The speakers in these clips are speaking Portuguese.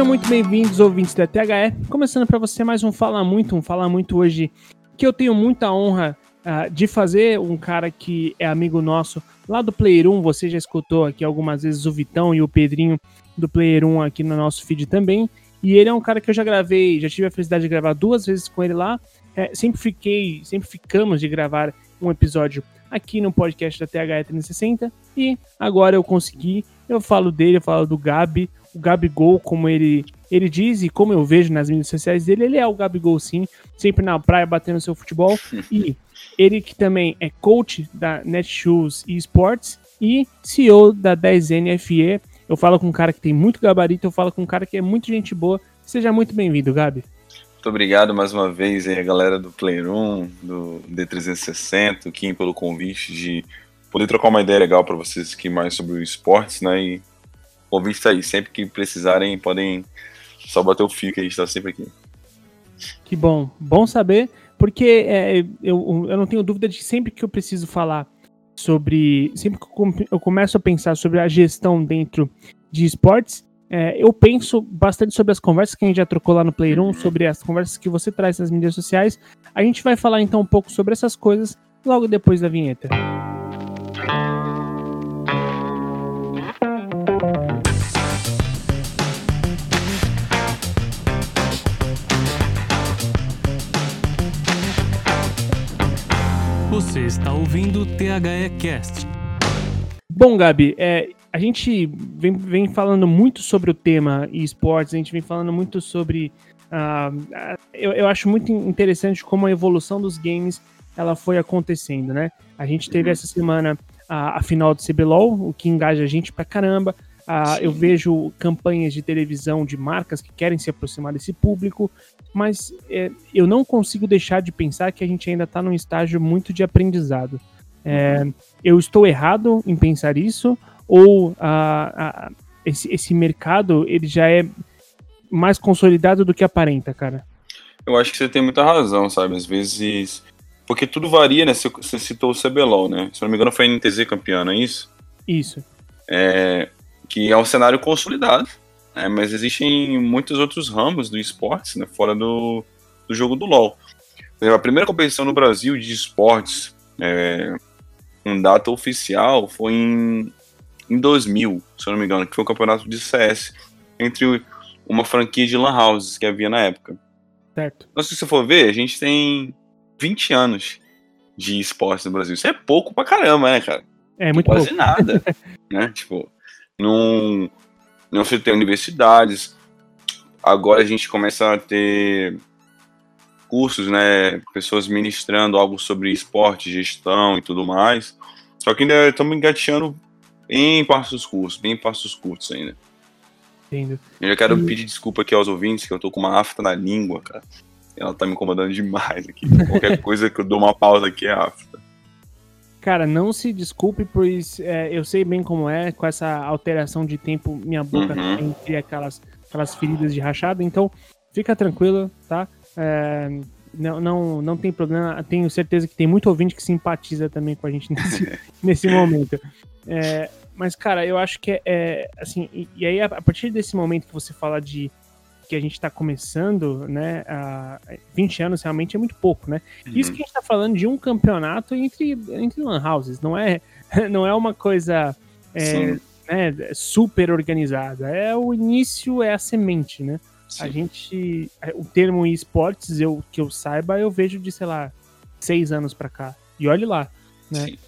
Sejam muito bem-vindos, ouvintes da THE. Começando para você mais um Fala Muito, um Fala Muito hoje que eu tenho muita honra uh, de fazer. Um cara que é amigo nosso lá do Player 1. Você já escutou aqui algumas vezes o Vitão e o Pedrinho do Player 1 aqui no nosso feed também. E ele é um cara que eu já gravei, já tive a felicidade de gravar duas vezes com ele lá. É, sempre fiquei, sempre ficamos de gravar um episódio aqui no podcast da THE 360 e agora eu consegui. Eu falo dele, eu falo do Gabi, o Gabigol, como ele, ele diz e como eu vejo nas mídias sociais dele, ele é o Gabigol sim, sempre na praia batendo seu futebol. e ele que também é coach da Netshoes e Sports e CEO da 10NFE. Eu falo com um cara que tem muito gabarito, eu falo com um cara que é muito gente boa. Seja muito bem-vindo, Gabi. Muito obrigado mais uma vez aí, a galera do Player 1, do D360, o Kim, pelo convite de poder trocar uma ideia legal para vocês aqui mais sobre o esportes, né? E convite está aí, sempre que precisarem, podem só bater o fio que a gente está sempre aqui. Que bom, bom saber, porque é, eu, eu não tenho dúvida de que sempre que eu preciso falar sobre. Sempre que eu começo a pensar sobre a gestão dentro de esportes, é, eu penso bastante sobre as conversas que a gente já trocou lá no Playroom, sobre as conversas que você traz nas mídias sociais. A gente vai falar então um pouco sobre essas coisas logo depois da vinheta. Está ouvindo o THE Cast. Bom, Gabi, é, a gente vem, vem falando muito sobre o tema esportes, a gente vem falando muito sobre. Uh, eu, eu acho muito interessante como a evolução dos games ela foi acontecendo, né? A gente teve uhum. essa semana a, a final do CBLOL, o que engaja a gente pra caramba. Uh, eu vejo campanhas de televisão de marcas que querem se aproximar desse público, mas é, eu não consigo deixar de pensar que a gente ainda está num estágio muito de aprendizado. É, eu estou errado em pensar isso, ou a, a, esse, esse mercado ele já é mais consolidado do que aparenta, cara? Eu acho que você tem muita razão, sabe? Às vezes. Porque tudo varia, né? Você citou o CBLOL, né? Se não me engano, foi a NTZ campeã, não é isso? Isso. É, que é um cenário consolidado, né? mas existem muitos outros ramos do esportes, né? Fora do, do jogo do LoL. A primeira competição no Brasil de esportes, é, com data oficial, foi em em 2000, se eu não me engano, que foi um campeonato de CS entre uma franquia de lan houses que havia na época. Certo. Então, se você for ver, a gente tem 20 anos de esporte no Brasil. Isso é pouco pra caramba, né, cara? É muito Quase pouco. nada, né? Tipo, não, não se tem universidades. Agora a gente começa a ter cursos, né? Pessoas ministrando algo sobre esporte, gestão e tudo mais. Só que ainda estamos engateando em passos curtos, bem passos curtos ainda. Entendo. Eu já quero e... pedir desculpa aqui aos ouvintes, que eu tô com uma afta na língua, cara. Ela tá me incomodando demais aqui. Qualquer coisa que eu dou uma pausa aqui é afta. Cara, não se desculpe, pois é, eu sei bem como é, com essa alteração de tempo, minha boca uhum. tem aquelas, aquelas feridas de rachada, então fica tranquilo, tá? É, não, não, não tem problema, tenho certeza que tem muito ouvinte que simpatiza também com a gente nesse, nesse momento. É, mas, cara, eu acho que é, é assim, e, e, aí a, a, partir desse momento que você fala de que a gente está começando, né, a 20 anos realmente é muito pouco, né? Uhum. Isso que a gente está falando de um campeonato entre, entre lan houses, não é, não é uma coisa é, né, super organizada, é o início, é a semente, né? Sim. A gente, o termo esportes, eu, que eu saiba, eu vejo de, sei lá, seis anos para cá, e olhe lá, né? Sim.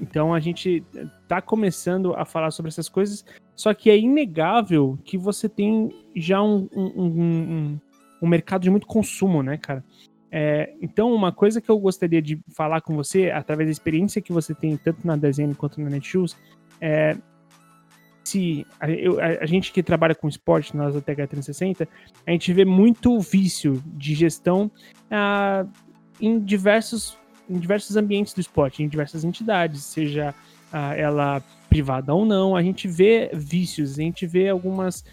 Então a gente tá começando a falar sobre essas coisas, só que é inegável que você tem já um, um, um, um mercado de muito consumo, né, cara? É, então, uma coisa que eu gostaria de falar com você, através da experiência que você tem tanto na desenho quanto na Netshoes, é se a, eu, a, a, gente que trabalha com esporte, nós da TH360, a gente vê muito vício de gestão ah, em diversos em diversos ambientes do esporte, em diversas entidades, seja ah, ela privada ou não, a gente vê vícios, a gente vê algumas,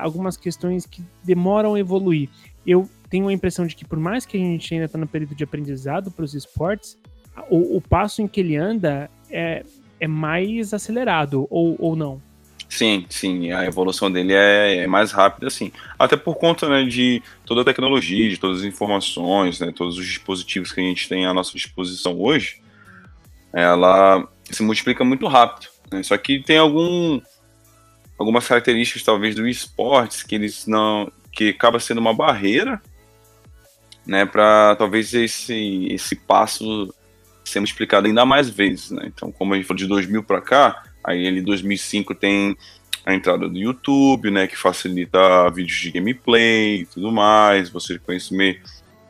algumas questões que demoram a evoluir. Eu tenho a impressão de que, por mais que a gente ainda está no período de aprendizado para os esportes, o, o, passo em que ele anda é, é mais acelerado, ou, ou não? Sim, sim, a evolução dele é, é, mais rápida, assim. Até por conta né, de toda a tecnologia, de todas as informações, né, todos os dispositivos que a gente tem à nossa disposição hoje, ela se multiplica muito rápido. Né? Só que tem algum, algumas características, talvez, do esportes que eles não. que acaba sendo uma barreira né, para talvez esse, esse passo ser multiplicado ainda mais vezes. Né? Então, como a gente falou de 2000 para cá, Aí ele, em 2005, tem a entrada do YouTube, né, que facilita vídeos de gameplay e tudo mais, você conhecer,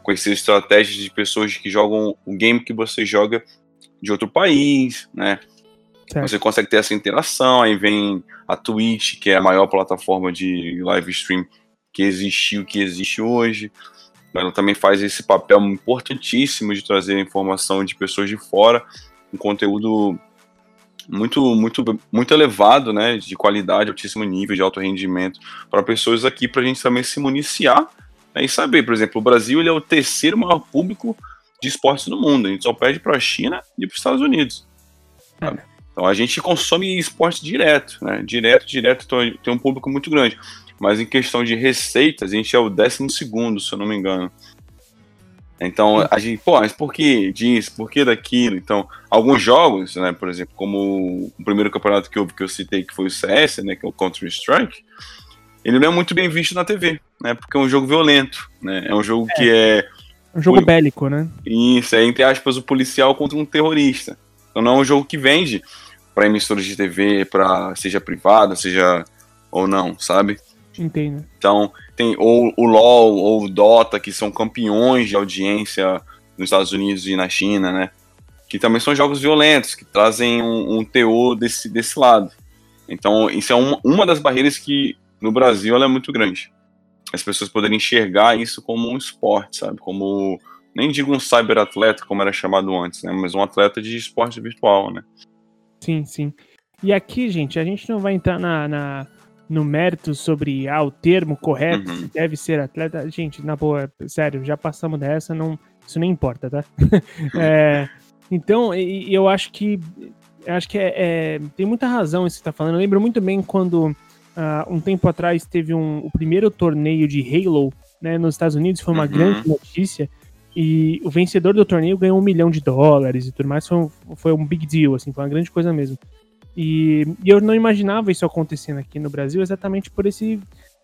conhecer estratégias de pessoas que jogam o game que você joga de outro país, né? Certo. Você consegue ter essa interação, aí vem a Twitch, que é a maior plataforma de live stream que existiu, que existe hoje. Ela também faz esse papel importantíssimo de trazer informação de pessoas de fora, um conteúdo muito, muito, muito elevado, né, de qualidade, altíssimo nível, de alto rendimento, para pessoas aqui, para a gente também se municiar né, e saber, por exemplo, o Brasil ele é o terceiro maior público de esportes do mundo, a gente só perde para a China e para os Estados Unidos. Sabe? Então a gente consome esporte direto, né, direto, direto, então, tem um público muito grande. Mas em questão de receitas, a gente é o décimo segundo, se eu não me engano. Então, a gente, pô, mas por que disso? Por que daquilo? Então, alguns jogos, né, por exemplo, como o primeiro campeonato que eu, que eu citei, que foi o CS, né, que é o Counter-Strike, ele não é muito bem visto na TV, né, porque é um jogo violento, né, é um jogo é, que é... Um jogo o, bélico, né? Isso, é, entre aspas, o policial contra um terrorista. Então, não é um jogo que vende para emissoras de TV, para seja privada, seja ou não, sabe? Entendo. Então, tem ou o LoL ou o Dota, que são campeões de audiência nos Estados Unidos e na China, né? Que também são jogos violentos, que trazem um, um teor desse, desse lado. Então, isso é uma, uma das barreiras que no Brasil ela é muito grande. As pessoas poderem enxergar isso como um esporte, sabe? Como, nem digo um cyberatleta, como era chamado antes, né? Mas um atleta de esporte virtual, né? Sim, sim. E aqui, gente, a gente não vai entrar na, na no mérito sobre ah, o termo correto, uhum. deve ser atleta. Gente, na boa, sério, já passamos dessa, não, isso nem importa, tá? é, então, eu acho que acho que é, é, tem muita razão isso que você tá falando. Eu lembro muito bem quando uh, um tempo atrás teve um, o primeiro torneio de Halo né, nos Estados Unidos, foi uma uhum. grande notícia. E o vencedor do torneio ganhou um milhão de dólares e tudo mais. Foi um, foi um big deal, assim, foi uma grande coisa mesmo. E, e, eu não imaginava isso acontecendo aqui no Brasil exatamente por esse,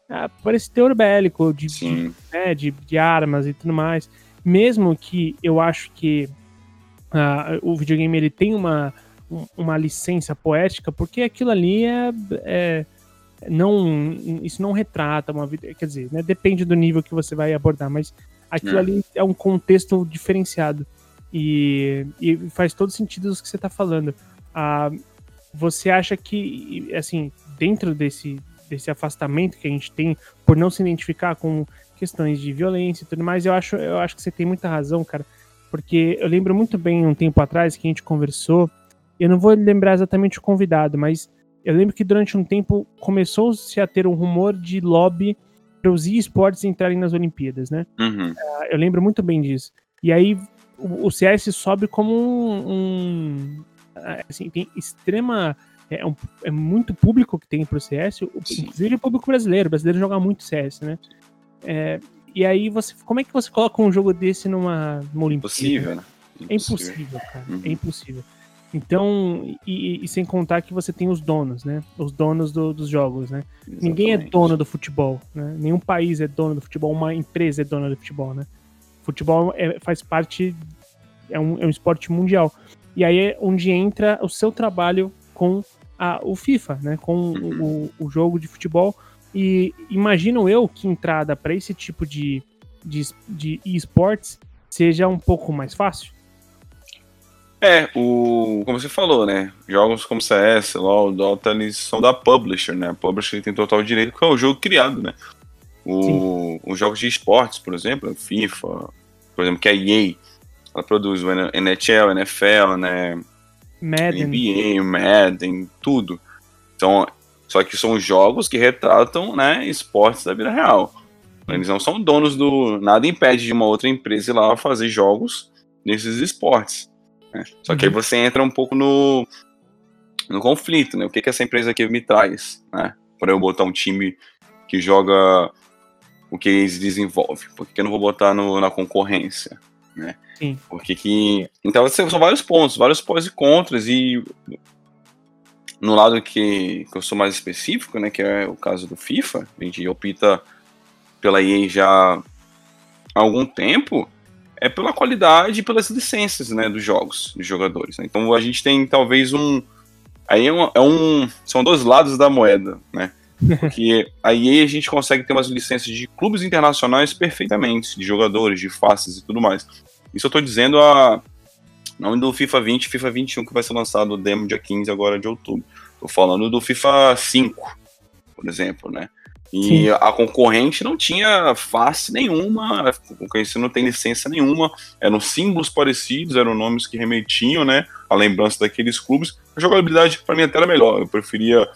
ah, por esse teor bélico de, de, né, de, de, armas e tudo mais. Mesmo que eu acho que uh, o videogame ele tem uma, uma licença poética, porque aquilo ali é, é não isso não retrata uma vida, quer dizer, né, depende do nível que você vai abordar, mas aquilo é. ali é um contexto diferenciado e, e faz todo sentido o que você está falando. Uh, você acha que, assim, dentro desse, desse afastamento que a gente tem por não se identificar com questões de violência e tudo mais, eu acho, eu acho que você tem muita razão, cara. Porque eu lembro muito bem um tempo atrás que a gente conversou, eu não vou lembrar exatamente o convidado, mas eu lembro que durante um tempo começou-se a ter um rumor de lobby para os esportes entrarem nas Olimpíadas, né? Uhum. Uh, eu lembro muito bem disso. E aí o, o CS sobe como um, um, assim, tem extrema. É, um, é muito público que tem pro CS, inclusive o público brasileiro. O brasileiro joga muito CS, né? É, e aí, você, como é que você coloca um jogo desse numa, numa Olimpíada? Impossível, né? É impossível, cara. Uhum. É impossível. Então, e, e, sem contar que você tem os donos, né? Os donos do, dos jogos, né? Exatamente. Ninguém é dono do futebol, né? Nenhum país é dono do futebol, uma empresa é dona do futebol, né? Futebol é, faz parte, é um, é um esporte mundial. E aí é onde entra o seu trabalho com a, o FIFA, né? Com o, o jogo de futebol. E imagino eu que entrada para esse tipo de, de, de esportes seja um pouco mais fácil. É, o, como você falou, né? Jogos como CS, LoL, Dota, eles são da publisher, né? A publisher tem total direito porque é o jogo criado, né? O, os jogos de esportes, por exemplo, FIFA, por exemplo, que é EA, ela produz o NHL, NFL, né? Madden. NBA, Madden, tudo. Então, só que são jogos que retratam, né, esportes da vida real. Eles não são donos do. Nada impede de uma outra empresa ir lá fazer jogos nesses esportes. Né? Só que aí uhum. você entra um pouco no. no conflito, né? O que, que essa empresa aqui me traz, né? Para eu botar um time que joga o que eles desenvolvem? Por que eu não vou botar no, na concorrência? Né? Sim. Porque que. Então são vários pontos, vários pós e contras, e no lado que, que eu sou mais específico, né? Que é o caso do FIFA, a gente opta pela EA já há algum tempo, é pela qualidade e pelas licenças né, dos jogos, dos jogadores. Né? Então a gente tem talvez um. Aí é um, é um. São dois lados da moeda, né? Porque aí a gente consegue ter umas licenças de clubes internacionais perfeitamente, de jogadores, de faces e tudo mais. Isso eu tô dizendo a. Não do FIFA 20 FIFA 21, que vai ser lançado o demo dia 15 agora de outubro. Tô falando do FIFA 5, por exemplo, né? E Sim. a concorrente não tinha face nenhuma, a concorrência não tem licença nenhuma, eram símbolos parecidos, eram nomes que remetiam, né, a lembrança daqueles clubes. A jogabilidade para mim até era melhor, eu preferia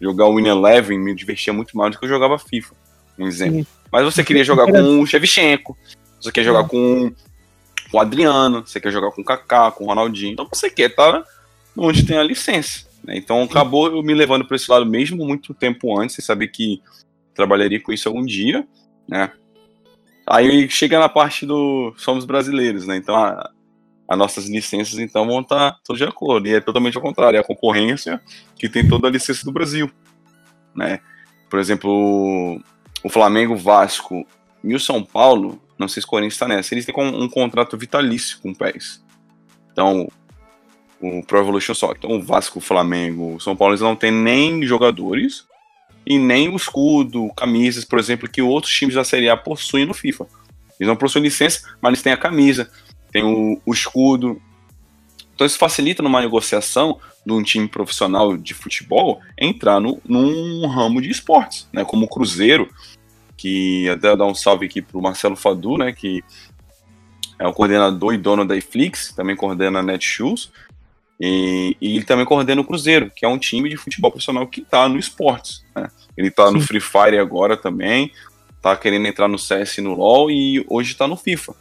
jogar o Win Eleven, me divertia muito mais do que eu jogava FIFA, um exemplo. Sim. Mas você queria jogar com o Shevchenko, você quer jogar com o Adriano, você quer jogar com o Kaká, com o Ronaldinho, então você quer estar tá onde tem a licença. Né? Então acabou eu me levando para esse lado mesmo muito tempo antes, sem saber que trabalharia com isso algum dia, né? Aí chega na parte do somos brasileiros, né? Então a, as nossas licenças então vão estar tá todas de acordo. E é totalmente ao contrário, é a concorrência que tem toda a licença do Brasil. Né? Por exemplo, o Flamengo, Vasco e o São Paulo, não sei se o Corinthians está nessa, eles têm um, um contrato vitalício com o PES. Então, o Pro Evolution Soccer. Então, o Vasco, o Flamengo, o São Paulo, eles não têm nem jogadores e nem o escudo, camisas, por exemplo, que outros times da Série A possuem no FIFA. Eles não possuem licença, mas eles têm a camisa, tem o, o escudo. Então isso facilita numa negociação de um time profissional de futebol entrar no, num ramo de esportes, né? Como o Cruzeiro, que até dar um salve aqui pro Marcelo Fadu, né? Que é o coordenador e dono da Iflix, também coordena a Netshoes. E, e, ele também coordena o Cruzeiro, que é um time de futebol profissional que está no esportes. Né? Ele está no Free Fire agora também, está querendo entrar no CS e no LoL e hoje está no FIFA.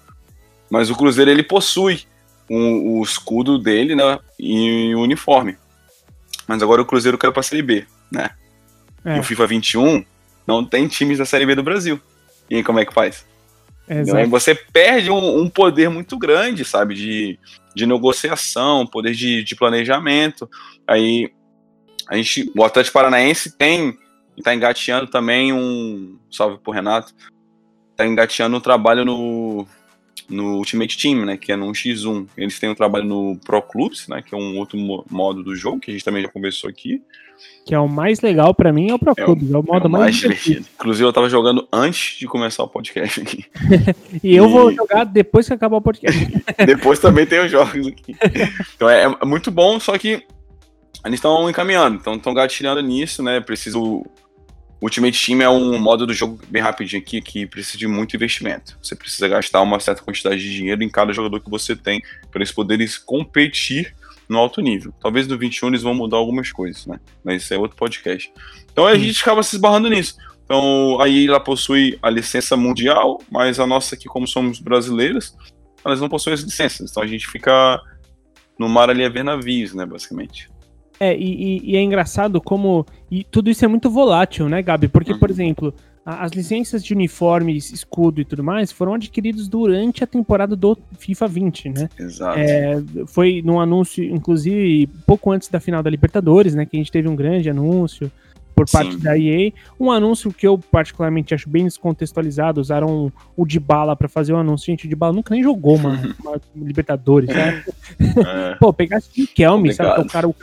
Mas o Cruzeiro ele possui um, o escudo dele, né, e o uniforme. Mas agora o Cruzeiro caiu para a Série B, né? É. E o FIFA 21 não tem times da Série B do Brasil. E aí como é que faz? Então, você perde um, um, poder muito grande, sabe, de, de negociação, poder de, de planejamento. Aí a gente, o Atlético Paranaense tem, está engateando também um, salve pro Renato, está engateando um trabalho no, no Ultimate Team, né, que é no 1x1. Eles têm um trabalho no Pro Clubs, né, que é um outro modo do jogo, que a gente também já conversou aqui. Que é o mais legal para mim é o Pro é Clubs, é o modo é o mais, mais divertido. Inclusive eu tava jogando antes de começar o podcast aqui. e eu e... vou jogar depois que acabar o podcast. depois também tem os jogos aqui. Então é, é muito bom, só que eles estão encaminhando, então estão gatilhando nisso, né? Preciso Ultimate Team é um modo do jogo bem rapidinho aqui que precisa de muito investimento. Você precisa gastar uma certa quantidade de dinheiro em cada jogador que você tem para eles poderem competir no alto nível. Talvez no 21 eles vão mudar algumas coisas, né? Mas isso é outro podcast. Então a gente acaba se esbarrando nisso. Então aí ela possui a licença mundial, mas a nossa aqui, como somos brasileiros, elas não possuem as licenças. Então a gente fica no mar ali a ver navios, né, basicamente. É, e, e, é engraçado como. E tudo isso é muito volátil, né, Gabi? Porque, uhum. por exemplo, as licenças de uniformes, escudo e tudo mais foram adquiridos durante a temporada do FIFA 20, né? Exato. É, foi num anúncio, inclusive, pouco antes da final da Libertadores, né? Que a gente teve um grande anúncio por parte Sim. da EA. Um anúncio que eu particularmente acho bem descontextualizado. Usaram o Dybala para fazer o anúncio. Gente, o Dybala nunca nem jogou uma Libertadores, né? É. Pô, pegasse o Kelme, sabe? O cara, o,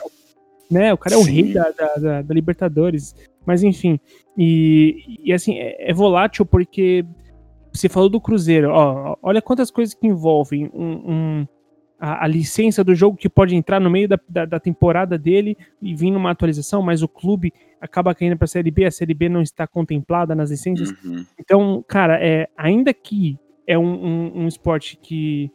né? O cara é o Sim. rei da, da, da, da, Libertadores. Mas enfim, e, e assim, é, é, volátil porque você falou do Cruzeiro, ó, olha quantas coisas que envolvem um, um a, a, licença do jogo que pode entrar no meio da, da, da, temporada dele e vir numa atualização, mas o clube acaba caindo para a Série B, a Série B não está contemplada nas licenças. Uhum. Então, cara, é, ainda que é um, um, um, esporte que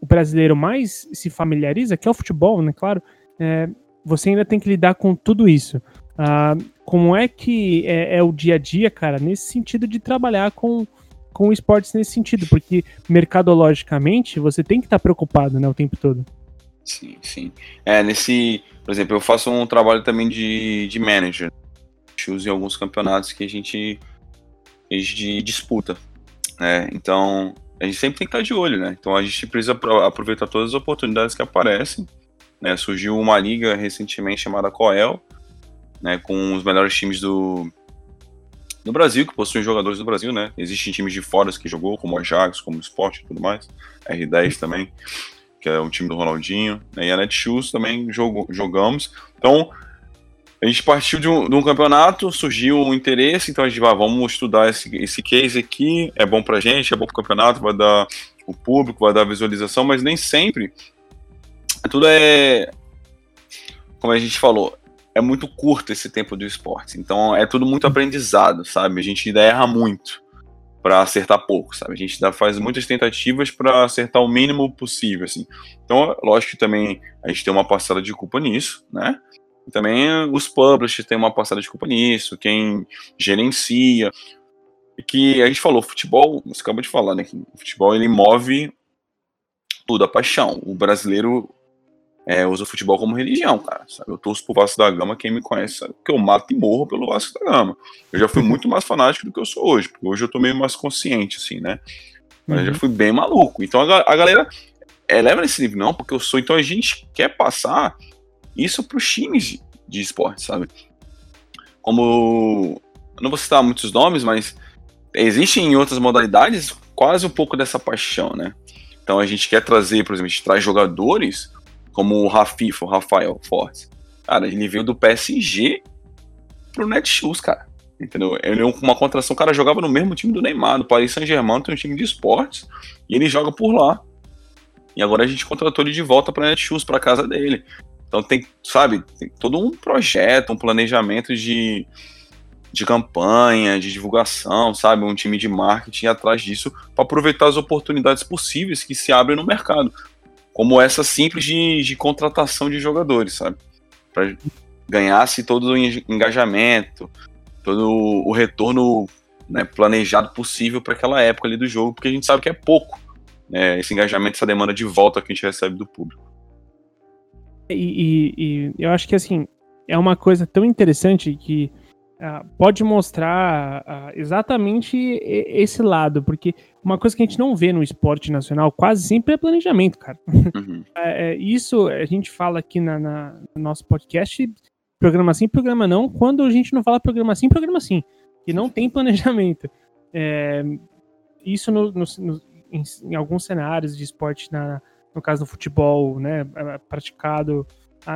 o brasileiro mais se familiariza, que é o futebol, né, claro, é, você ainda tem que lidar com tudo isso. Ah, como é que é, é, o dia a dia, cara, nesse sentido de trabalhar com, com esportes nesse sentido? Porque mercadologicamente você tem que estar preocupado né, o tempo todo. Sim, sim. É, nesse. Por exemplo, eu faço um trabalho também de, de manager. Choose em alguns campeonatos que a gente, a gente disputa. Né? Então, a gente sempre tem que estar de olho, né? Então a gente precisa aproveitar todas as oportunidades que aparecem. Né? Surgiu uma liga recentemente chamada Coel, né? com os melhores times do, do Brasil, que possuem jogadores do Brasil, né? Existem times de fora que jogou, como o Ajax, como o Sport e tudo mais. R10 também, que é o time do Ronaldinho. Né? E a Netshoes também jogamos. Então, a gente partiu de um, de um, campeonato, surgiu um interesse, então a gente vai, vamos estudar esse, esse case aqui, é bom pra gente, é bom pro campeonato, vai dar o público, vai dar visualização, mas nem sempre. Tudo é. Como a gente falou, é muito curto esse tempo do esporte. Então é tudo muito aprendizado, sabe? A gente ainda erra muito para acertar pouco, sabe? A gente ainda faz muitas tentativas para acertar o mínimo possível, assim. Então, lógico que também a gente tem uma parcela de culpa nisso, né? E também os publishers têm uma parcela de culpa nisso, quem gerencia. Que a gente falou, futebol, você acabou de falar, né? Que o futebol ele move tudo, a paixão. O brasileiro é, usa o futebol como religião, cara. Sabe? Eu torço pro Vasco da Gama, quem me conhece sabe que eu mato e morro pelo Vasco da Gama. Eu já fui muito mais fanático do que eu sou hoje, porque hoje eu tô meio mais consciente, assim, né? Mas uhum. eu já fui bem maluco. Então a, a galera é, leva nesse nível, não, porque eu sou. Então a gente quer passar isso para os times de, de esporte, sabe? Como. Não vou citar muitos nomes, mas existem em outras modalidades quase um pouco dessa paixão, né? Então a gente quer trazer, por exemplo, a gente traz jogadores como o Rafifo, o Rafael Fortes. Cara, ele veio do PSG pro Netshoes, cara. Entendeu? Ele é uma contração, o cara jogava no mesmo time do Neymar, do Paris Saint-Germain, tem um time de esportes, e ele joga por lá. E agora a gente contratou ele de volta pra Netshoes, pra casa dele. Então tem, sabe, tem todo um projeto, um planejamento de, de campanha, de divulgação, sabe, um time de marketing atrás disso para aproveitar as oportunidades possíveis que se abrem no mercado, como essa simples de, de contratação de jogadores, sabe, para ganhar-se todo o engajamento, todo o retorno né, planejado possível para aquela época ali do jogo, porque a gente sabe que é pouco né, esse engajamento, essa demanda de volta que a gente recebe do público. E, e, e, eu acho que assim é uma coisa tão interessante que pode mostrar uh, exatamente esse lado, porque uma coisa que a gente não vê no esporte nacional quase sempre é planejamento, cara. Uhum. é, é, isso a gente fala aqui na, na, no nosso podcast, programa sim, programa não. Quando a gente não fala programa sim, programa sim, e não tem planejamento. É, isso no, no, no, em, em alguns cenários de esporte na no caso do futebol, né, é, praticado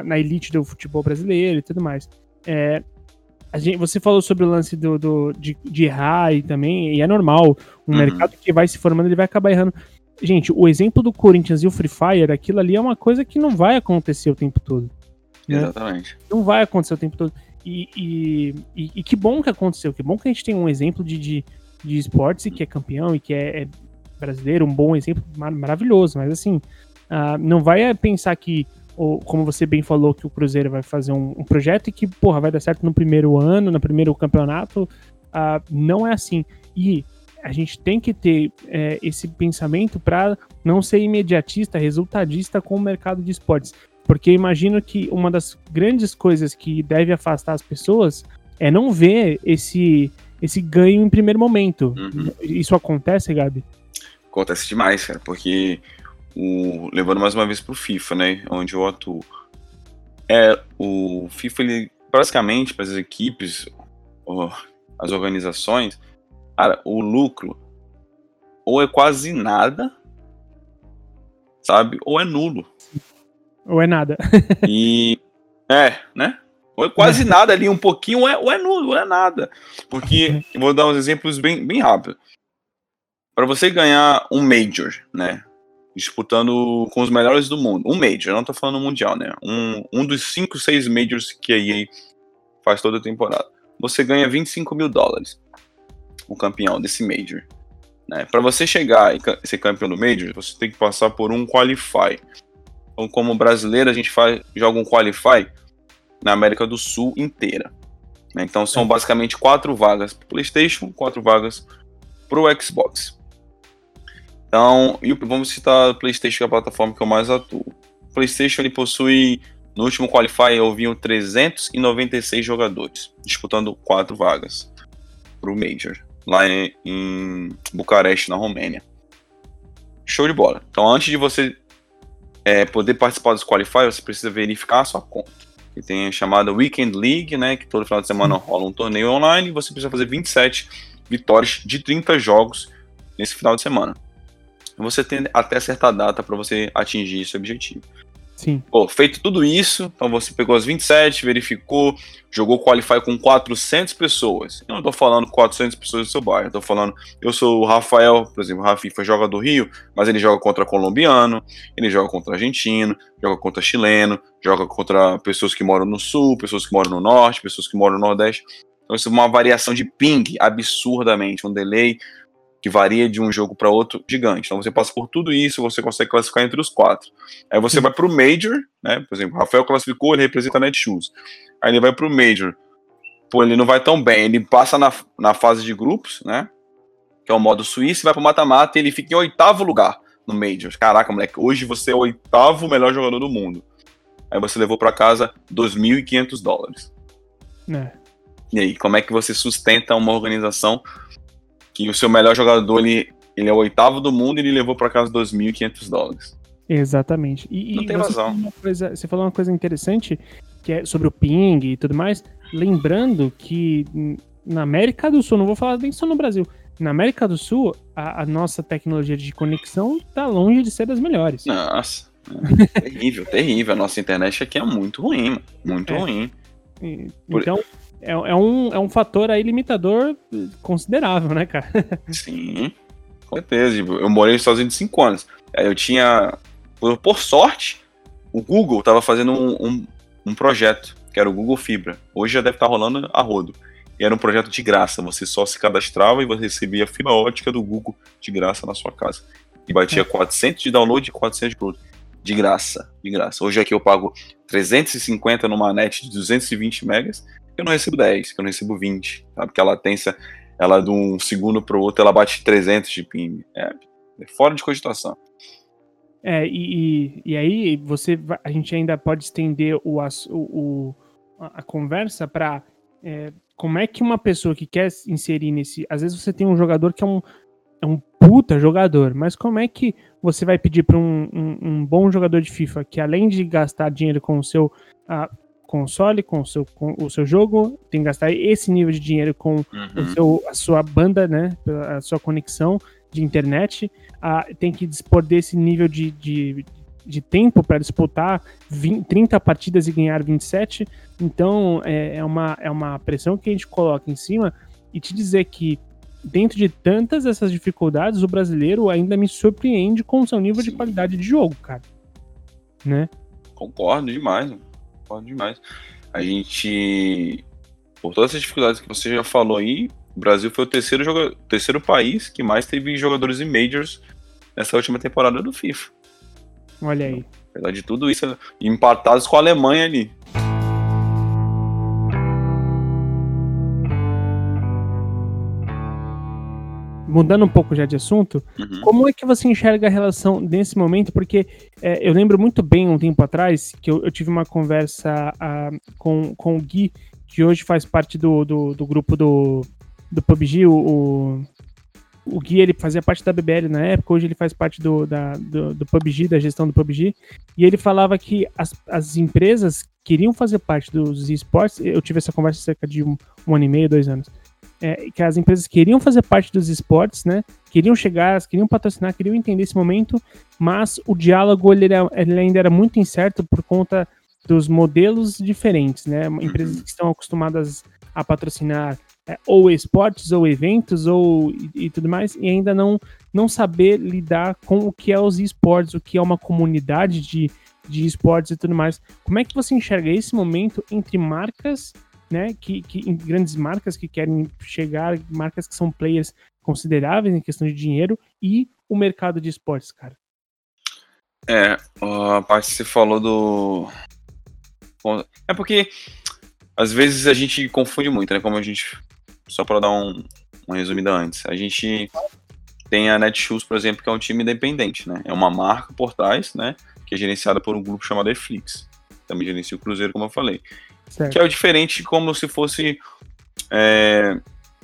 na elite do futebol brasileiro e tudo mais. É, gente, você falou sobre o lance do, do de, de, errar e também, e é normal, um uhum. mercado que vai se formando, ele vai acabar errando. Gente, o exemplo do Corinthians e o Free Fire, aquilo ali é uma coisa que não vai acontecer o tempo todo. Né? Exatamente. Não vai acontecer o tempo todo. E, e, e, e, que bom que aconteceu, que bom que a gente tem um exemplo de, de, de esportes e que é campeão e que é, é brasileiro, um bom exemplo mar maravilhoso, mas assim, uh, não vai pensar que, ou, como você bem falou, que o Cruzeiro vai fazer um, um, projeto e que, porra, vai dar certo no primeiro ano, no primeiro campeonato. Uh, não é assim. E a gente tem que ter é, esse pensamento para não ser imediatista, resultadista com o mercado de esportes. Porque imagino que uma das grandes coisas que deve afastar as pessoas é não ver esse, esse ganho em primeiro momento. Uhum. Isso acontece, Gabi? Acontece demais, cara, porque o, levando mais uma vez pro FIFA, né, onde eu atuo. É, o FIFA, ele, basicamente, para as equipes, as organizações, cara, o lucro ou é quase nada, sabe, ou é nulo. Ou é nada. e, é, né, ou é quase nada ali, um pouquinho, ou é, ou é nulo, ou é nada. Porque, vou dar uns exemplos bem, bem rápidos. Para você ganhar um Major, né, disputando com os melhores do mundo. Um Major, não tô falando mundial, né? Um, um dos 5, 6 Majors que a EA faz toda a temporada. Você ganha 25 mil dólares. O campeão desse Major. Né? Para você chegar e ser campeão do Major, você tem que passar por um Qualify. Então, como brasileiro, a gente faz, joga um Qualify na América do Sul inteira. Né? Então, são basicamente quatro vagas para PlayStation, quatro vagas para o Xbox. Então, e vamos citar o PlayStation, que é a plataforma que eu mais atuo. O PlayStation ele possui No último Qualify haviam 396 jogadores, disputando quatro vagas para o Major, lá em, em Bucareste, na Romênia. Show de bola. Então, antes de você é, poder participar dos Qualify, você precisa verificar a sua conta. Que tem a chamada Weekend League, né? Que todo final de semana rola um torneio online e você precisa fazer 27 vitórias de 30 jogos nesse final de semana. Você tem até certa data para você atingir esse objetivo. Sim. Pô, feito tudo isso, então você pegou as 27, verificou, jogou Qualify com 400 pessoas. Eu não tô falando 400 pessoas do seu bairro, eu tô falando, eu sou o Rafael, por exemplo, o Rafifa joga do Rio, mas ele joga contra colombiano, ele joga contra argentino, joga contra chileno, joga contra pessoas que moram no sul, pessoas que moram no norte, pessoas que moram no nordeste. Então isso é uma variação de ping absurdamente, um delay que varia de um jogo para outro gigante. Então você passa por tudo isso, você consegue classificar entre os quatro. Aí você vai para o Major, né? Por exemplo, o Rafael classificou, ele representa a Netshoes. Aí ele vai para o Major. Pô, ele não vai tão bem. Ele passa na, na fase de grupos, né? Que é o modo suíço, vai para o mata-mata e ele fica em oitavo lugar no Major. Caraca, moleque, hoje você é o oitavo melhor jogador do mundo. Aí você levou para casa 2.500 dólares. É. E aí, como é que você sustenta uma organização que o seu melhor jogador ele, ele é o oitavo do mundo e ele levou para casa 2.500 dólares? Exatamente. E, Não e tem você, razão. falou uma coisa, você falou uma coisa interessante, que é sobre o ping e tudo mais. Lembrando que na América do Sul, não vou falar nem só no Brasil, na América do Sul, a, a nossa tecnologia de conexão tá longe de ser das melhores. Nossa, é terrível, terrível. A nossa internet aqui é muito ruim, mano. muito É. ruim. E- Por- Então, é, é um, é um fator aí limitador considerável, né, cara? Sim, com certeza. Tipo, Eu morei nos Estados Unidos cinco anos. Aí Eu tinha, por, por sorte, o Google estava fazendo um, um, um projeto, que era o Google Fibra. Hoje já deve estar rolando a rodo. E era um projeto de graça. Você só se cadastrava e você recebia fibra ótica do Google de graça na sua casa. E batia 400 de download e 400 de upload. De graça, de graça. Hoje aqui eu pago 350 numa net de 220 megas, eu não recebo 10, que eu não recebo 20, tá? Porque a latência, ela de um segundo pro outro, ela bate 300 de ping. É, é fora de cogitação. É, e, e, aí você a gente ainda pode estender o, o, o- a, conversa para como é que uma pessoa que quer se inserir nesse. Às vezes você tem um jogador que é um, é um puta jogador, mas como é que você vai pedir para um, um, um bom jogador de FIFA que além de gastar dinheiro com o seu ah, console, com o seu, com o seu jogo, tem que gastar esse nível de dinheiro com o seu, a sua banda, né? A sua conexão de internet, ah, tem que dispor desse nível de, de, de tempo para disputar 20, 30 partidas e ganhar 27. Então é, é, uma, é uma pressão que a gente coloca em cima e te dizer que dentro de tantas essas dificuldades, o brasileiro ainda me surpreende com o seu nível de Sim. qualidade de jogo, cara. Né? Concordo demais, mano. Concordo demais. A gente, por todas essas dificuldades que você já falou aí, o Brasil foi o terceiro, joga... terceiro país que mais teve jogadores em Majors nessa última temporada do FIFA. Olha aí. Apesar de tudo isso, empatados com a Alemanha ali. Mudando um pouco já de assunto, Uhum. Como é que você enxerga a relação nesse momento? Porque é, eu lembro muito bem, um tempo atrás, que eu, eu tive uma conversa ah, com, com o Gui, que hoje faz parte do, do, do grupo do, do PUBG. O, o, Gui ele fazia parte da BBL na época, hoje ele faz parte do, da, do, do PUBG, da gestão do PUBG. E ele falava que as, as empresas queriam fazer parte dos esportes. Eu tive essa conversa cerca de um, um ano e meio, dois anos. É, que as empresas queriam fazer parte dos esportes, né? queriam chegar, queriam patrocinar, queriam entender esse momento, mas o diálogo ele, era- ele ainda era muito incerto por conta dos modelos diferentes, né? Empresas que estão acostumadas a patrocinar é, ou esportes, ou eventos, ou e, e tudo mais, e ainda não, não saber lidar com o que é os esportes, o que é uma comunidade de, de esportes e tudo mais. Como é que você enxerga esse momento entre marcas, né? Que, que grandes marcas que querem chegar, marcas que são players consideráveis em questão de dinheiro e o mercado de esportes, cara. É, a parte que você falou do. É porque às vezes a gente confunde muito, né? Como a gente. Só para dar um, uma resumida antes. A gente tem a Netshoes, por exemplo, que é um time independente, né? É uma marca por trás, né? Que é gerenciada por um grupo chamado Netflix. também gerencia o Cruzeiro, como eu falei. Certo. Que é o diferente como se fosse é,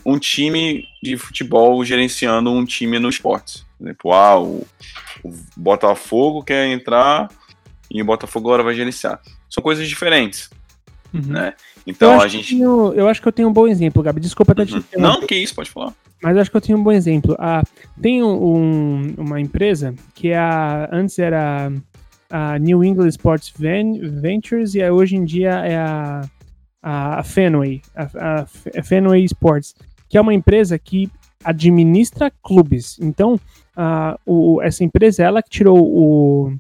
um time de futebol gerenciando um time no esporte. Por exemplo, ah, o, o Botafogo quer entrar e o Botafogo agora vai gerenciar. São coisas diferentes. Uhum. Né? Então a gente. Tenho, eu acho que eu tenho um bom exemplo, Gabi. Desculpa até uhum. te Não, que isso, pode falar. Mas acho que eu tenho um bom exemplo. Ah, tem um, uma empresa que é a, antes era a New England Sports Ventures e hoje em dia é a, a Fenway, a, a Fenway Sports, que é uma empresa que administra clubes. Então, uh, o, essa empresa ela que tirou o,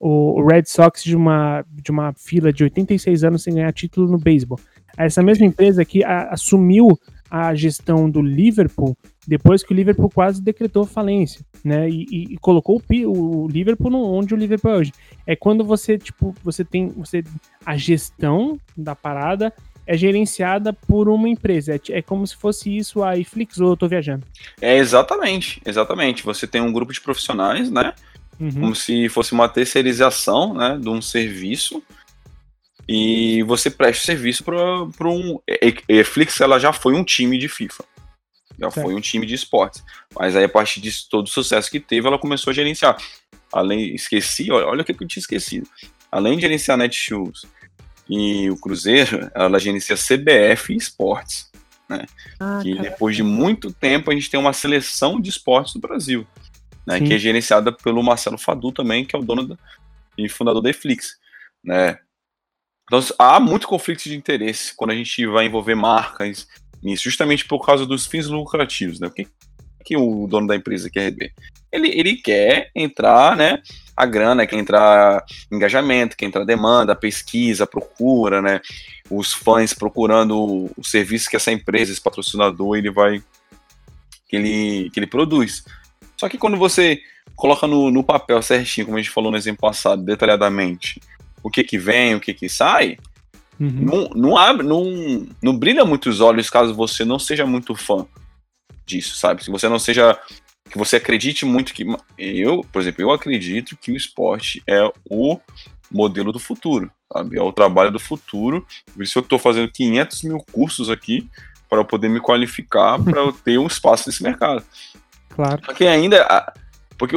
o Red Sox de uma, de uma fila de 86 anos sem ganhar título no beisebol. Essa mesma empresa que a, assumiu a gestão do Liverpool depois que o Liverpool quase decretou falência, né? E, e, e colocou o, o, Liverpool no, onde o Liverpool é hoje. É quando você, tipo, você tem você, a gestão da parada é gerenciada por uma empresa. É, é como se fosse isso a Iflix ou eu tô viajando. É exatamente, exatamente. Você tem um grupo de profissionais, né? Uhum. Como se fosse uma terceirização, né, de um serviço e você presta serviço para um. A Netflix ela já foi um time de FIFA. Já certo. foi um time de esportes. Mas aí, a partir disso, todo o sucesso que teve, ela começou a gerenciar. Além, esqueci, olha, olha o que eu tinha esquecido. Além de gerenciar Netshoes e o Cruzeiro, ela gerencia CBF e esportes. Né? Ah, que depois de muito tempo a gente tem uma seleção de esportes no Brasil. Né, que é gerenciada pelo Marcelo Fadu também, que é o dono da, e fundador da Netflix. Né? Então, há muito conflito de interesse quando a gente vai envolver marcas nisso, justamente por causa dos fins lucrativos, né? O que, que o dono da empresa quer receber? Ele, ele quer entrar, né? A grana, quer entrar engajamento, quer entrar demanda, pesquisa, procura, né? Os fãs procurando o serviço que essa empresa, esse patrocinador, ele vai. que ele, que ele produz. Só que quando você coloca no, no papel certinho, como a gente falou no exemplo passado, detalhadamente, o que que vem, o que que sai, uhum. não, não abre, não, não brilha muito os olhos caso você não seja muito fã disso, sabe? Se você não seja que você acredite muito que eu, por exemplo, eu acredito que o esporte é o modelo do futuro, sabe? É o trabalho do futuro. Por isso eu estou fazendo 500 mil cursos aqui para poder me qualificar para eu ter um espaço nesse mercado. Claro. Só que ainda, porque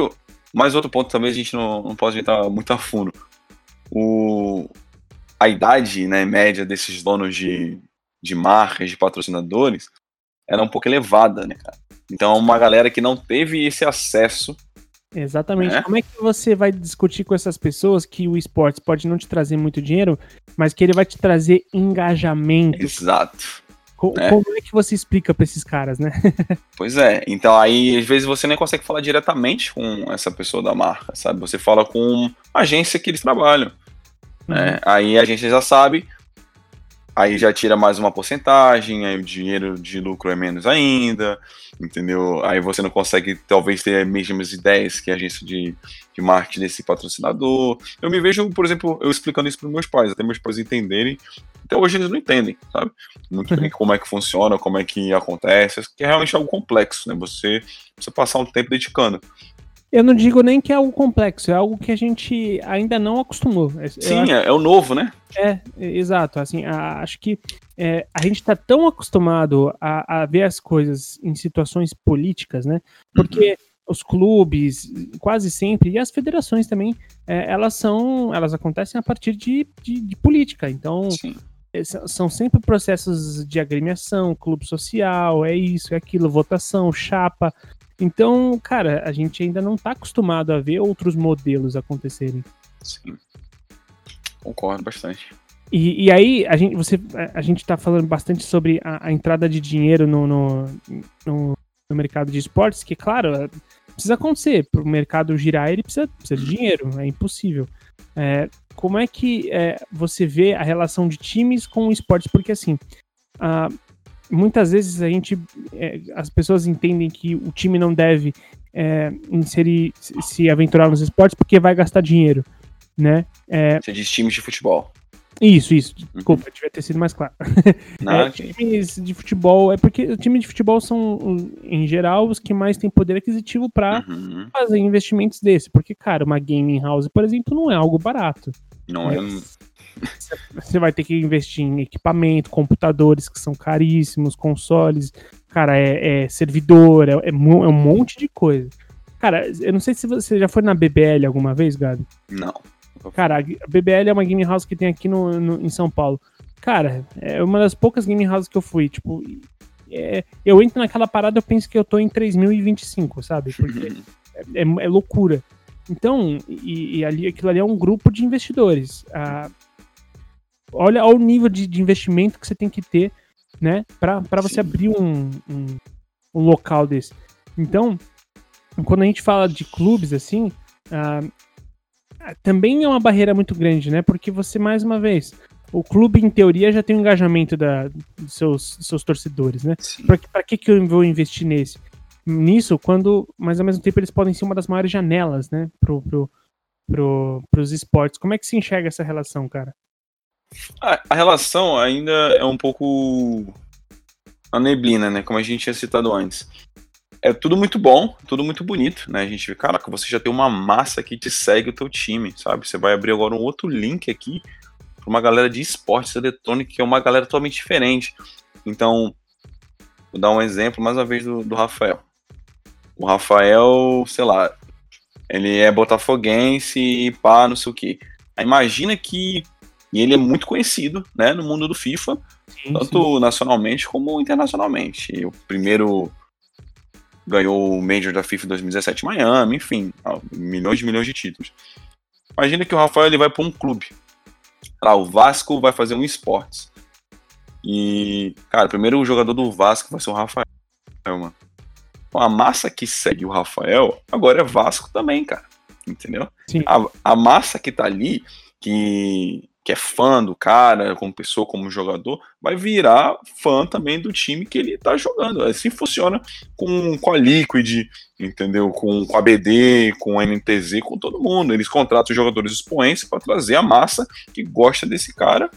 mais outro ponto também a gente não, não pode entrar muito a fundo o, a idade né, média desses donos de, de marcas, de patrocinadores, era um pouco elevada, né, cara? Então, uma galera que não teve esse acesso. Exatamente. Né? Como é que você vai discutir com essas pessoas que o esporte pode não te trazer muito dinheiro, mas que ele vai te trazer engajamento? Exato. Co né? Como é que você explica para esses caras, né? pois é. Então aí, às vezes, você nem consegue falar diretamente com essa pessoa da marca, sabe? Você fala com a agência que eles trabalham. Né? Uhum. Aí a agência já sabe, aí já tira mais uma porcentagem, aí o dinheiro de lucro é menos ainda, entendeu? Aí você não consegue, talvez, ter as mesmas ideias que a agência de, de marketing desse patrocinador. Eu me vejo, por exemplo, eu explicando isso para meus pais, até meus pais entenderem até hoje eles não entendem, sabe? Muito bem como é que funciona, como é que acontece, que é realmente algo complexo, né? Você precisa passar um tempo dedicando. Eu não digo nem que é algo complexo, é algo que a gente ainda não acostumou. Sim, acho... é, é, o novo, né? É, exato. Assim, a, acho que é, a gente está tão acostumado a, a, ver as coisas em situações políticas, né? Porque uhum. os clubes, quase sempre, e as federações também, é, elas são. Elas acontecem a partir de, de, de política. Então. Sim é, são sempre processos de agremiação, clube social, é isso, é aquilo, votação, chapa. Então, cara, a gente ainda não está acostumado a ver outros modelos acontecerem. Sim. Concordo bastante. E, e aí, a gente, você, a gente tá falando bastante sobre a, a entrada de dinheiro no, no, no, no, mercado de esportes, que, claro, precisa acontecer. Para o mercado girar, ele precisa, precisa de dinheiro, é impossível. É, como é que é, você vê a relação de times com o esportes? Porque assim, muitas vezes a gente, é, as pessoas entendem que o time não deve é, inserir, se aventurar nos esportes porque vai gastar dinheiro, né? É, Você diz times de futebol. Isso, isso. Desculpa, uhum. devia ter sido mais claro. Não, é. Times de futebol, é porque times de futebol são, em geral, os que mais têm poder aquisitivo para uhum. fazer investimentos desse. Porque, cara, uma gaming house, por exemplo, não é algo barato. Não é. Você vai ter que investir em equipamento, computadores que são caríssimos, consoles, cara, é, é servidor, é, é, é, um monte de coisa. Cara, eu não sei se você já foi na BBL alguma vez, Gabi. Não. Cara, a BBL é uma game house que tem aqui no, no, em São Paulo. Cara, é uma das poucas game houses que eu fui. Tipo, é, eu entro naquela parada, eu penso que eu tô em 3025, sabe? Porque é, é, é, loucura. Então, e, e, ali, aquilo ali é um grupo de investidores. Ah, olha o nível de, de, investimento que você tem que ter, né, para você abrir um, um, um, local desse. Então, quando a gente fala de clubes assim, ah, também é uma barreira muito grande, né? Porque você, mais uma vez, o clube, em teoria, já tem um engajamento da, dos, seus, dos seus torcedores, né? Para que, que eu vou investir nesse? Nisso, quando, mas ao mesmo tempo, eles podem ser uma das maiores janelas, né? Pro, pro, pro, pros esportes. Como é que se enxerga essa relação, cara? A, a relação ainda é um pouco a neblina, né? Como a gente tinha citado antes. É tudo muito bom, tudo muito bonito, né? A gente vê, caraca, você já tem uma massa que te segue o teu time, sabe? Você vai abrir agora um outro link aqui para uma galera de esportes eletrônicos, que é uma galera totalmente diferente. Então, vou dar um exemplo mais uma vez do, do Rafael. O Rafael, sei lá, ele é botafoguense e pá, não sei o. Aí imagina que. E ele é muito conhecido, né, no mundo do FIFA, sim, tanto sim. nacionalmente como internacionalmente. E o primeiro ganhou o Major da FIFA 2017 em Miami, enfim, milhões e milhões de títulos. Imagina que o Rafael ele vai para um clube ah, o Vasco vai fazer um esportes. E, cara, primeiro o jogador do Vasco vai ser o Rafael, mano. A massa que segue o Rafael agora é Vasco também, cara. Entendeu? A, a massa que tá ali, que que é fã do cara, como pessoa, como jogador, vai virar fã também do time que ele tá jogando. Assim funciona com, com a Liquid, entendeu? Com, com a BD, com a NTZ, com todo mundo. Eles contratam os jogadores expoentes para trazer a massa que gosta desse cara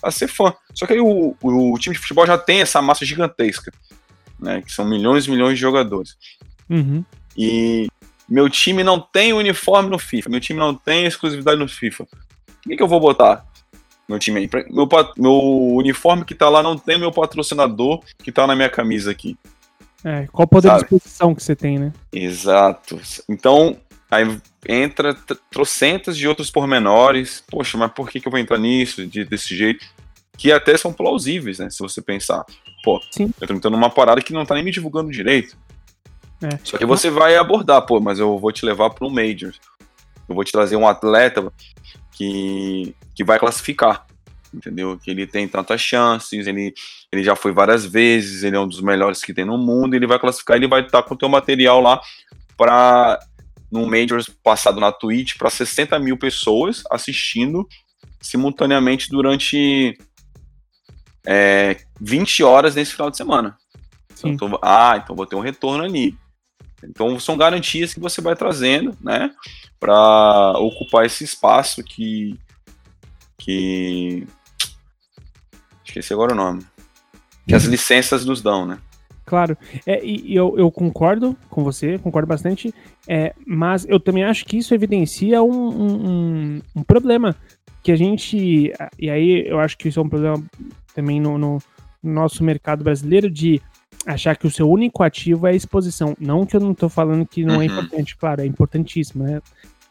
a ser fã. Só que aí o, o, time de futebol já tem essa massa gigantesca, né? Que são milhões e milhões de jogadores. Uhum. E meu time não tem uniforme no FIFA, meu time não tem exclusividade no FIFA. O que, que eu vou botar? meu time aí. Meu, meu uniforme que tá lá não tem meu patrocinador que tá na minha camisa aqui. É, qual o poder Sabe? de exposição que você tem, né? Exato. Então, aí entra trocentas de outros pormenores. Poxa, mas por que, que eu vou entrar nisso de, desse jeito? Que até são plausíveis, né? Se você pensar. Pô, Sim. eu tô entrando numa parada que não tá nem me divulgando direito. É. Só que você vai abordar, pô, mas eu vou te levar para um Major. Eu vou te trazer um atleta que, que vai classificar, entendeu? Que ele tem tantas chances, ele, ele já foi várias vezes, ele é um dos melhores que tem no mundo, ele vai classificar, ele vai estar com o teu material lá para no Majors passado na Twitch para 60 mil pessoas assistindo simultaneamente durante é, 20 horas nesse final de semana. Então, ah, então vou ter um retorno ali. Então são garantias que você vai trazendo, né, para ocupar esse espaço que que esqueci agora o nome. Que as licenças nos dão, né? Claro, é, e, eu, eu, concordo com você, concordo bastante, é, mas eu também acho que isso evidencia um, um, um, problema que a gente, e aí eu acho que isso é um problema também no, no nosso mercado brasileiro de achar que o seu único ativo é a exposição. Não que eu não estou falando que não é uhum. importante, claro, é importantíssimo, né?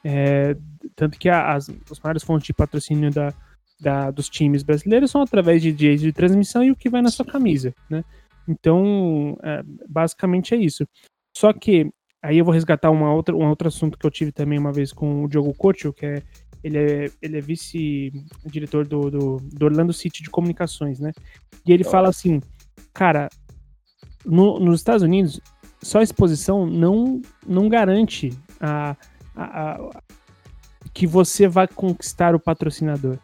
É, tanto que as, as maiores fontes de patrocínio da, da, dos times brasileiros são através de direitos de transmissão e o que vai na sua camisa, né? Então, é, basicamente é isso. Só que, aí eu vou resgatar uma outra, um outro assunto que eu tive também uma vez com o Diogo Couto, que é ele é, ele é vice-diretor do, do, do, Orlando City de comunicações, né? E ele fala assim, cara, no, nos Estados Unidos, só a exposição não, não garante a, a, a, que você vai conquistar o patrocinador.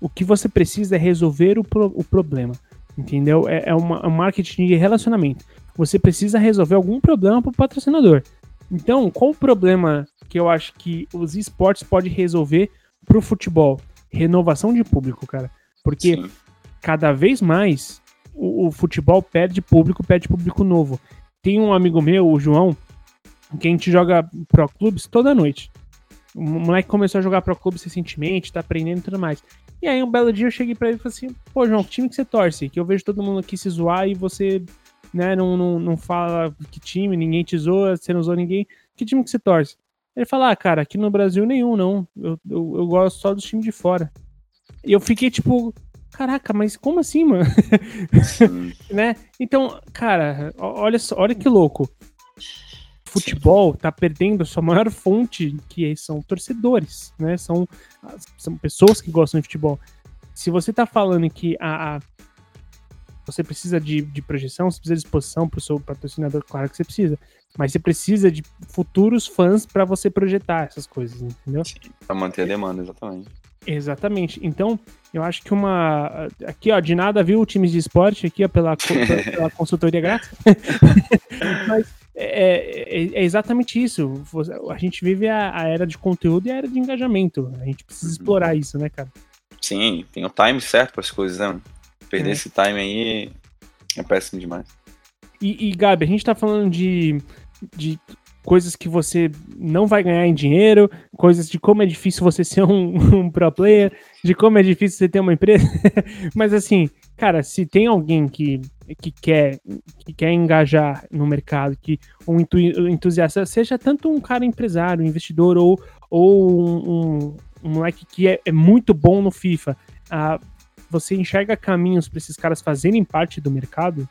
O que você precisa é resolver o, pro, o problema, entendeu? É, é uma, é um marketing de relacionamento. Você precisa resolver algum problema para o patrocinador. Então, qual o problema que eu acho que os esportes podem resolver para o futebol? Renovação de público, cara. Porque Sim. cada vez mais o, o, futebol perde público, perde público novo. Tem um amigo meu, o João, que a gente joga Pro Clubes toda noite. O moleque começou a jogar Pro Clubes recentemente, tá aprendendo e tudo mais. E aí um belo dia eu cheguei para ele e falei assim, pô, João, que time que você torce? Que eu vejo todo mundo aqui se zoar e você, né, não, não, não fala que time, ninguém te zoa, você não zoa ninguém. Que time que você torce? Ele fala, ah, cara, aqui no Brasil nenhum, não. Eu, eu, eu gosto só dos times de fora. E eu fiquei tipo, caraca, mas como assim, mano? né? Então, cara, olha só, olha que louco. Futebol tá perdendo a sua maior fonte, que são torcedores, né? São, são pessoas que gostam de futebol. Se você tá falando que a, a você precisa de, de projeção, você precisa de exposição para o seu patrocinador, claro que você precisa. Mas você precisa de futuros fãs para você projetar essas coisas, entendeu? Para manter a demanda, exatamente. Exatamente. Então, eu acho que uma. Aqui, ó, de nada, viu, times de esporte aqui, ó, pela, pela consultoria grátis. Mas é, é, é, exatamente isso. A gente vive a, a, era de conteúdo e a era de engajamento. A gente precisa uhum. explorar isso, né, cara? Sim, tem o time certo para as coisas, né? Perder é. esse time aí é péssimo demais. E, e Gabi, a gente tá falando de, de coisas que você não vai ganhar em dinheiro, coisas de como é difícil você ser um, um pro player, de como é difícil você ter uma empresa. Mas assim, cara, se tem alguém que, que, quer, que quer engajar no mercado, que um entusiasta, seja tanto um cara empresário, investidor, ou, ou um, um, um moleque que é, é, muito bom no FIFA, uh, você enxerga caminhos para esses caras fazerem parte do mercado?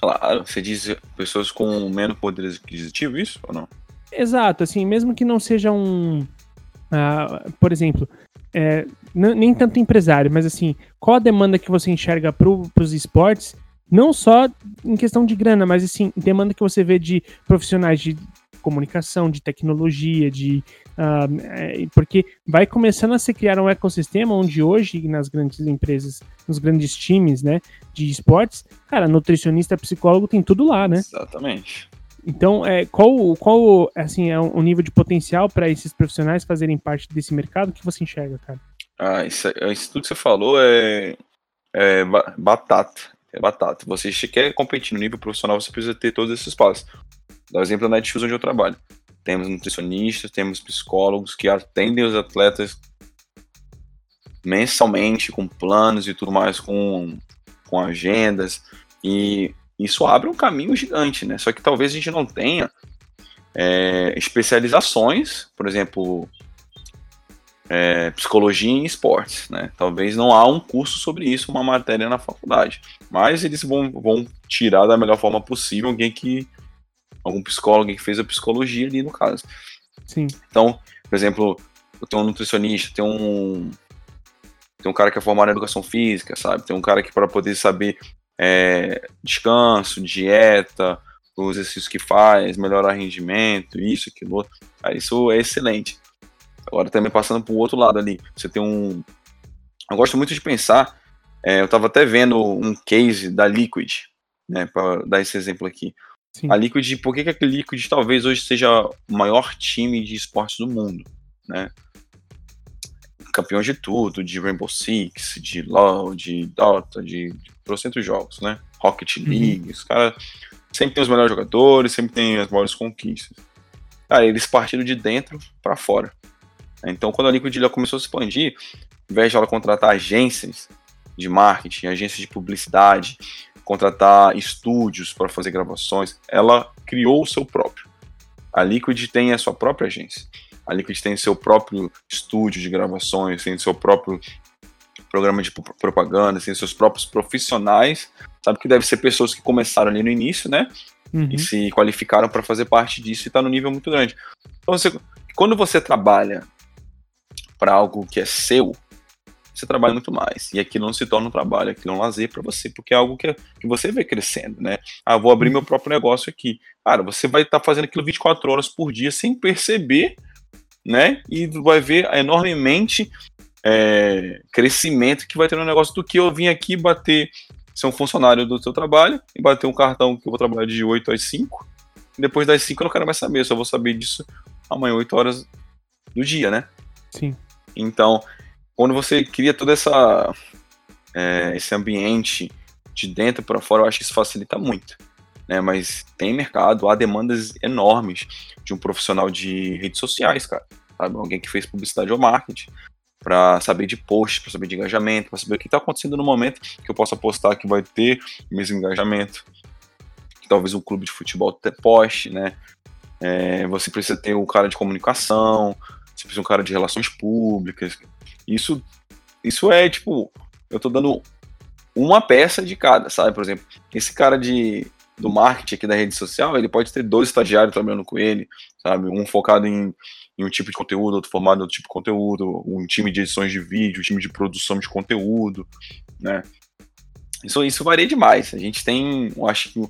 Claro, você diz pessoas com menos poder aquisitivo, isso ou não? Exato, assim, mesmo que não seja um. Uh, por exemplo, é, nem tanto empresário, mas assim, qual a demanda que você enxerga para os esportes? Não só em questão de grana, mas assim, demanda que você vê de profissionais de comunicação, de tecnologia, de uh, porque vai começando a se criar um ecossistema onde hoje nas grandes empresas, nos grandes times, né, de esportes, cara, nutricionista, psicólogo tem tudo lá, né? Exatamente. Então, é, qual, qual assim, é o nível de potencial para esses profissionais fazerem parte desse mercado que você enxerga, cara? Ah, isso, isso tudo que você falou é, é batata. É batata. Você quer competir no nível profissional, você precisa ter todos esses passos. Dá o exemplo da Netshoes onde eu trabalho. Temos nutricionistas, temos psicólogos que atendem os atletas mensalmente, com planos e tudo mais, com, com agendas. E isso abre um caminho gigante, né? Só que talvez a gente não tenha é, especializações, por exemplo, é, psicologia em esportes, né? Talvez não há um curso sobre isso, uma matéria na faculdade. Mas eles vão, vão tirar da melhor forma possível alguém que algum psicólogo que fez a psicologia ali no caso. Sim. Então, por exemplo, eu tenho um nutricionista, tem um tem um cara que é formado em educação física, sabe? Tem um cara que para poder saber é, descanso, dieta, os exercícios que faz, melhorar rendimento, isso, aquilo outro. Isso é excelente. Agora também passando para o outro lado ali, você tem um. Eu gosto muito de pensar. É, eu estava até vendo um case da Liquid, né, para dar esse exemplo aqui. Sim. A Liquid, por que, que a Liquid talvez hoje seja o maior time de esportes do mundo, né? Campeão de tudo, de Rainbow Six, de LoL, de Dota, de, de jogos, né? Rocket uhum. League, uhum. os caras sempre tem os melhores jogadores, sempre tem as maiores conquistas. Cara, eles partiram de dentro para fora. Então, quando a Liquid começou a se expandir, ao invés de ela contratar agências de marketing, agências de publicidade, contratar estúdios para fazer gravações, ela criou o seu próprio. A Liquid tem a sua própria agência. A Liquid tem seu próprio estúdio de gravações, tem seu próprio programa de propaganda, tem seus próprios profissionais. Sabe que deve ser pessoas que começaram ali no início, né? Uhum. E se qualificaram para fazer parte disso e está no nível muito grande. Então, você, quando você trabalha para algo que é seu, você trabalha muito mais. E aquilo não se torna um trabalho, aquilo é um lazer para você, porque é algo que, que você vê crescendo, né? Ah, vou abrir meu próprio negócio aqui. Cara, você vai estar tá fazendo aquilo 24 horas por dia sem perceber, né? E vai ver enormemente é, crescimento que vai ter no negócio do que eu vim aqui bater, ser um funcionário do seu trabalho e bater um cartão que eu vou trabalhar de 8 às 5. E depois das 5 eu não quero mais saber, só vou saber disso amanhã, 8 horas do dia, né? Sim. Então, quando você cria todo essa, é, esse ambiente de dentro para fora, eu acho que isso facilita muito. Né? Mas tem mercado, há demandas enormes de um profissional de redes sociais, cara. Sabe? Alguém que fez publicidade ou marketing. para saber de post, para saber de engajamento, para saber o que está acontecendo no momento que eu possa postar que vai ter mesmo engajamento. Talvez um clube de futebol poste, né? É, você precisa ter um cara de comunicação, você precisa ter um cara de relações públicas. Isso, isso é tipo, eu tô dando uma peça de cada, sabe? Por exemplo, esse cara de, do marketing aqui da rede social, ele pode ter dois estagiários trabalhando com ele, sabe? Um focado em em um tipo de conteúdo, outro formado em outro tipo de conteúdo, um time de edições de vídeo, um time de produção de conteúdo, né? Isso, isso varia demais. A gente tem, eu acho que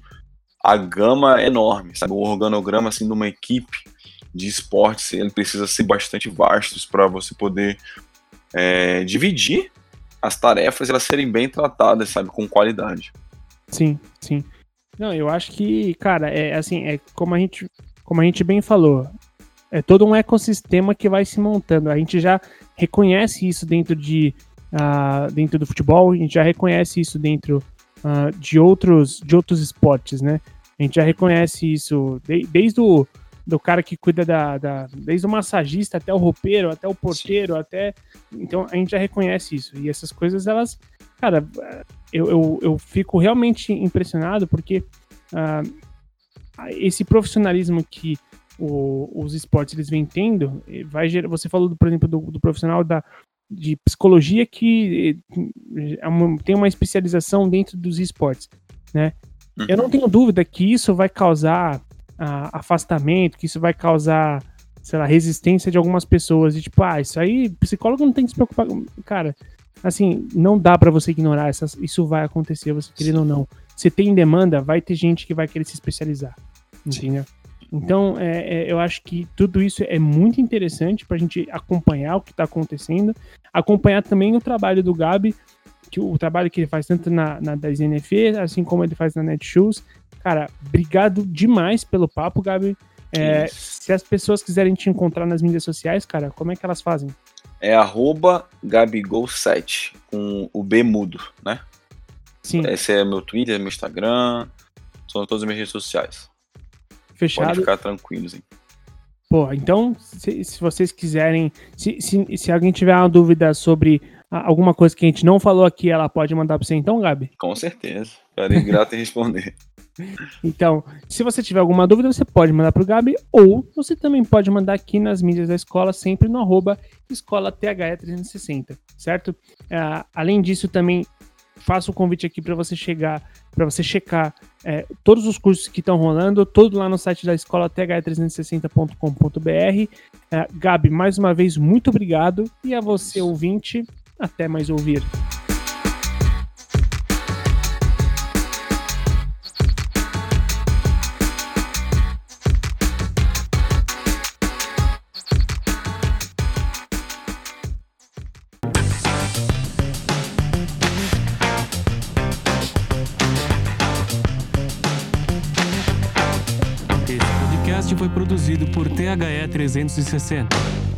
a gama é enorme, sabe? O organograma assim de uma equipe de esportes, ele precisa ser bastante vasto para você poder é, dividir as tarefas e elas serem bem tratadas, sabe, com qualidade. Sim, sim. Não, eu acho que, cara, é assim, é como a gente, como a gente bem falou, é todo um ecossistema que vai se montando. A gente já reconhece isso dentro de uh, dentro do futebol, a gente já reconhece isso dentro uh, de outros de outros esportes, né? A gente já reconhece isso de, desde o do cara que cuida da, da, desde o massagista até o roupeiro, até o porteiro, Sim. até então a gente já reconhece isso e essas coisas elas, cara, eu, eu, eu fico realmente impressionado porque uh, esse profissionalismo que o, os esportes eles vêm tendo, vai gerar, você falou, por exemplo, do, do profissional da, de psicologia que é uma, tem uma especialização dentro dos esportes, né? Uhum. Eu não tenho dúvida que isso vai causar a, afastamento, que isso vai causar, sei lá, resistência de algumas pessoas. E tipo, ah, isso aí, psicólogo não tem que se preocupar. Cara, assim, não dá para você ignorar. Essas, isso vai acontecer, você querendo ou não. Se tem demanda, vai ter gente que vai querer se especializar. Entendeu? Então, é, é, eu acho que tudo isso é muito interessante para a gente acompanhar o que está acontecendo, acompanhar também o trabalho do Gabi, que o trabalho que ele faz tanto na, na das NFE, assim como ele faz na Netshoes. Cara, obrigado demais pelo papo, Gabi. É, se as pessoas quiserem te encontrar nas mídias sociais, cara, como é que elas fazem? É arroba Gabigol7, com o B mudo, né? Sim. Esse é meu Twitter, meu Instagram, são todas as minhas redes sociais. Fechado. Pode ficar tranquilos, hein? Pô, então, se, se vocês quiserem, se, se, se, alguém tiver uma dúvida sobre alguma coisa que a gente não falou aqui, ela pode mandar para você então, Gabi? Com certeza. Ficarei grato em responder. Então, se você tiver alguma dúvida, você pode mandar para o Gabi, ou você também pode mandar aqui nas mídias da escola, sempre no arroba escola THE360, certo? Uh, além disso, também faço o convite aqui para você chegar, para você checar é, todos os cursos que estão rolando, tudo lá no site da escola th360.com.br. É, Gabi, mais uma vez, muito obrigado. E a você, ouvinte, até mais ouvir. 360.